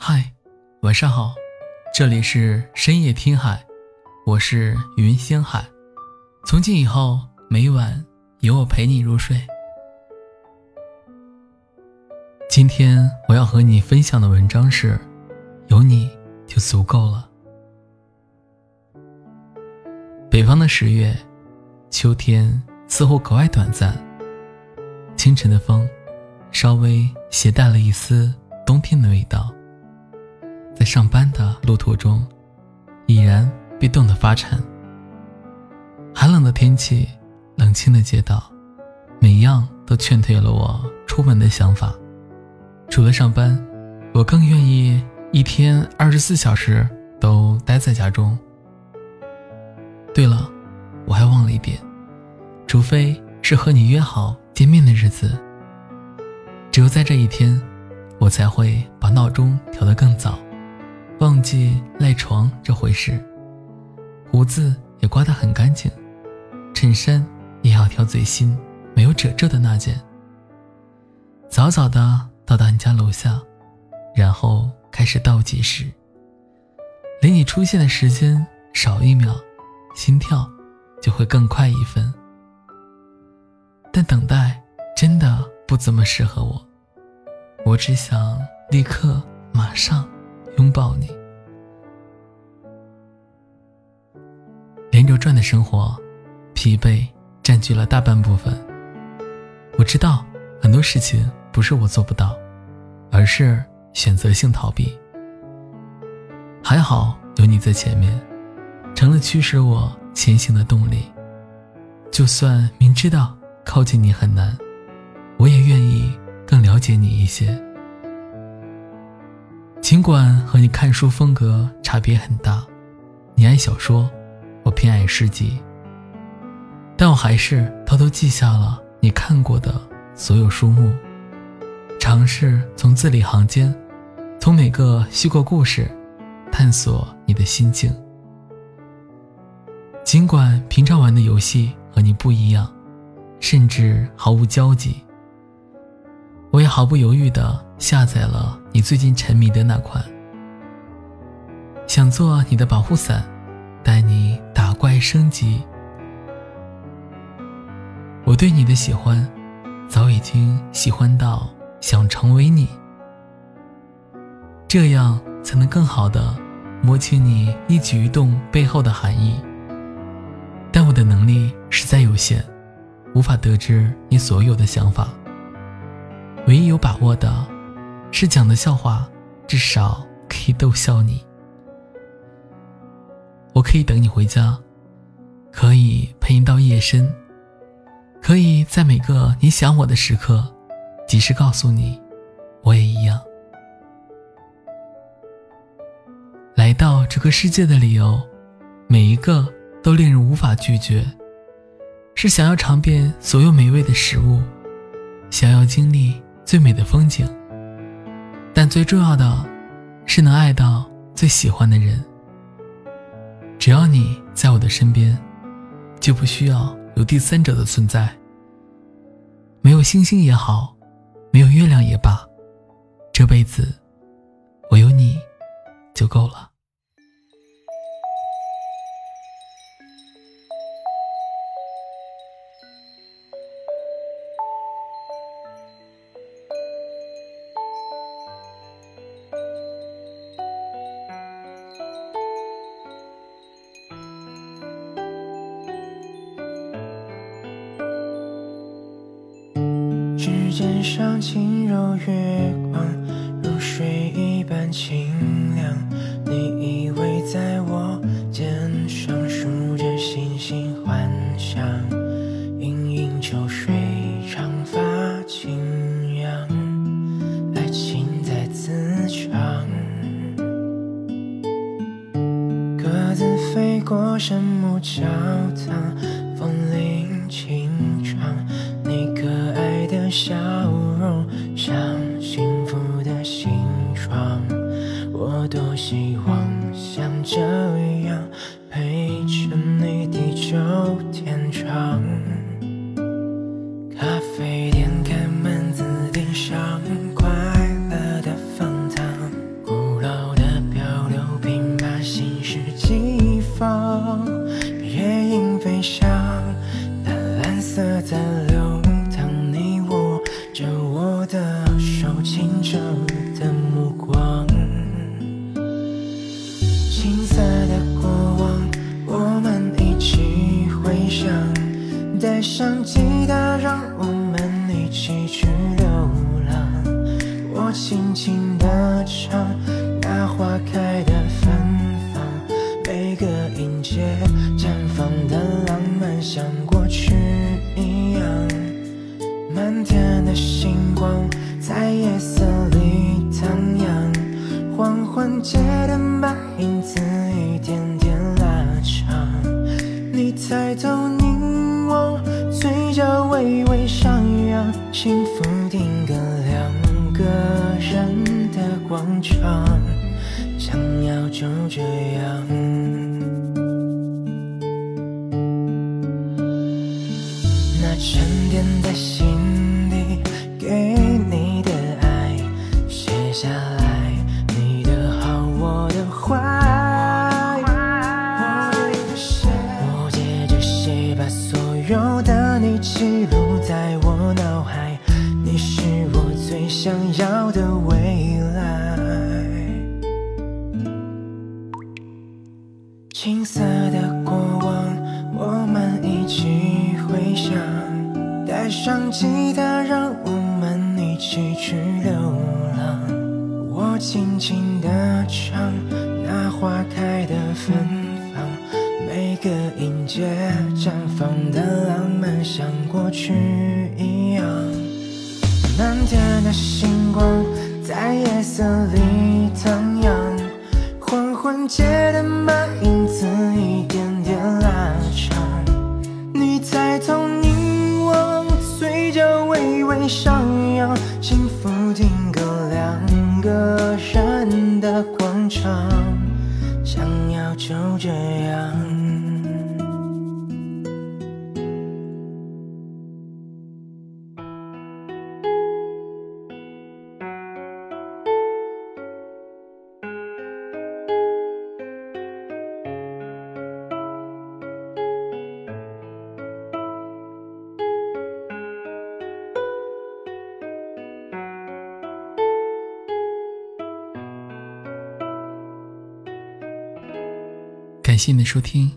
嗨，晚上好，这里是深夜听海，我是云仙海。从今以后，每晚有我陪你入睡。今天我要和你分享的文章是：有你就足够了。北方的十月，秋天似乎格外短暂。清晨的风，稍微携带了一丝冬天的味道。在上班的路途中，已然被冻得发颤。寒冷的天气，冷清的街道，每样都劝退了我出门的想法。除了上班，我更愿意一天二十四小时都待在家中。对了，我还忘了一点，除非是和你约好见面的日子，只有在这一天，我才会把闹钟调得更早。忘记赖床这回事，胡子也刮得很干净，衬衫也要挑最新、没有褶皱的那件。早早的到达你家楼下，然后开始倒计时。离你出现的时间少一秒，心跳就会更快一分。但等待真的不怎么适合我，我只想立刻、马上。拥抱你，连轴转的生活，疲惫占据了大半部分。我知道很多事情不是我做不到，而是选择性逃避。还好有你在前面，成了驱使我前行的动力。就算明知道靠近你很难，我也愿意更了解你一些。尽管和你看书风格差别很大，你爱小说，我偏爱诗集。但我还是偷偷记下了你看过的所有书目，尝试从字里行间，从每个虚构故事，探索你的心境。尽管平常玩的游戏和你不一样，甚至毫无交集，我也毫不犹豫地下载了。你最近沉迷的那款，想做你的保护伞，带你打怪升级。我对你的喜欢，早已经喜欢到想成为你，这样才能更好的摸清你一举一动背后的含义。但我的能力实在有限，无法得知你所有的想法。唯一有把握的。是讲的笑话，至少可以逗笑你。我可以等你回家，可以陪你到夜深，可以在每个你想我的时刻，及时告诉你，我也一样。来到这个世界的理由，每一个都令人无法拒绝，是想要尝遍所有美味的食物，想要经历最美的风景。最重要的，是能爱到最喜欢的人。只要你在我的身边，就不需要有第三者的存在。没有星星也好，没有月亮也罢，这辈子我有你就够了。指尖上轻柔月光，如水一般清凉。你依偎在我肩上，数着星星幻想。盈盈秋水，长发轻扬，爱情在滋长。鸽子飞过神木教堂，笑容像幸福的形状，我多希望像这样陪着你地久天长。咖啡店开门子，点上快乐的方糖，古老的漂流瓶把心事寄放。夜莺飞翔，淡蓝色的。带上吉他，让我们一起去流浪。我轻轻地唱，那花开的芬芳，每个音节绽放的浪漫，像过去一样。满天的星光在夜色里荡漾，黄昏街的幸福定格两个人的广场，想要就这样。那沉淀在心底给你的爱，写下来你的好，我的坏。我借着写，把所有的你记录在我想要的未来。青涩的过往，我们一起回想，带上吉他，让我们一起去流浪。我轻轻地唱，那花开的芬芳，每个音节绽放的浪漫，像过去。的星光在夜色里荡漾，黄昏街的白影子一点点拉长。你抬头凝望，嘴角微微上扬，幸福定格两个人的广场，想要就这样。感谢你的收听，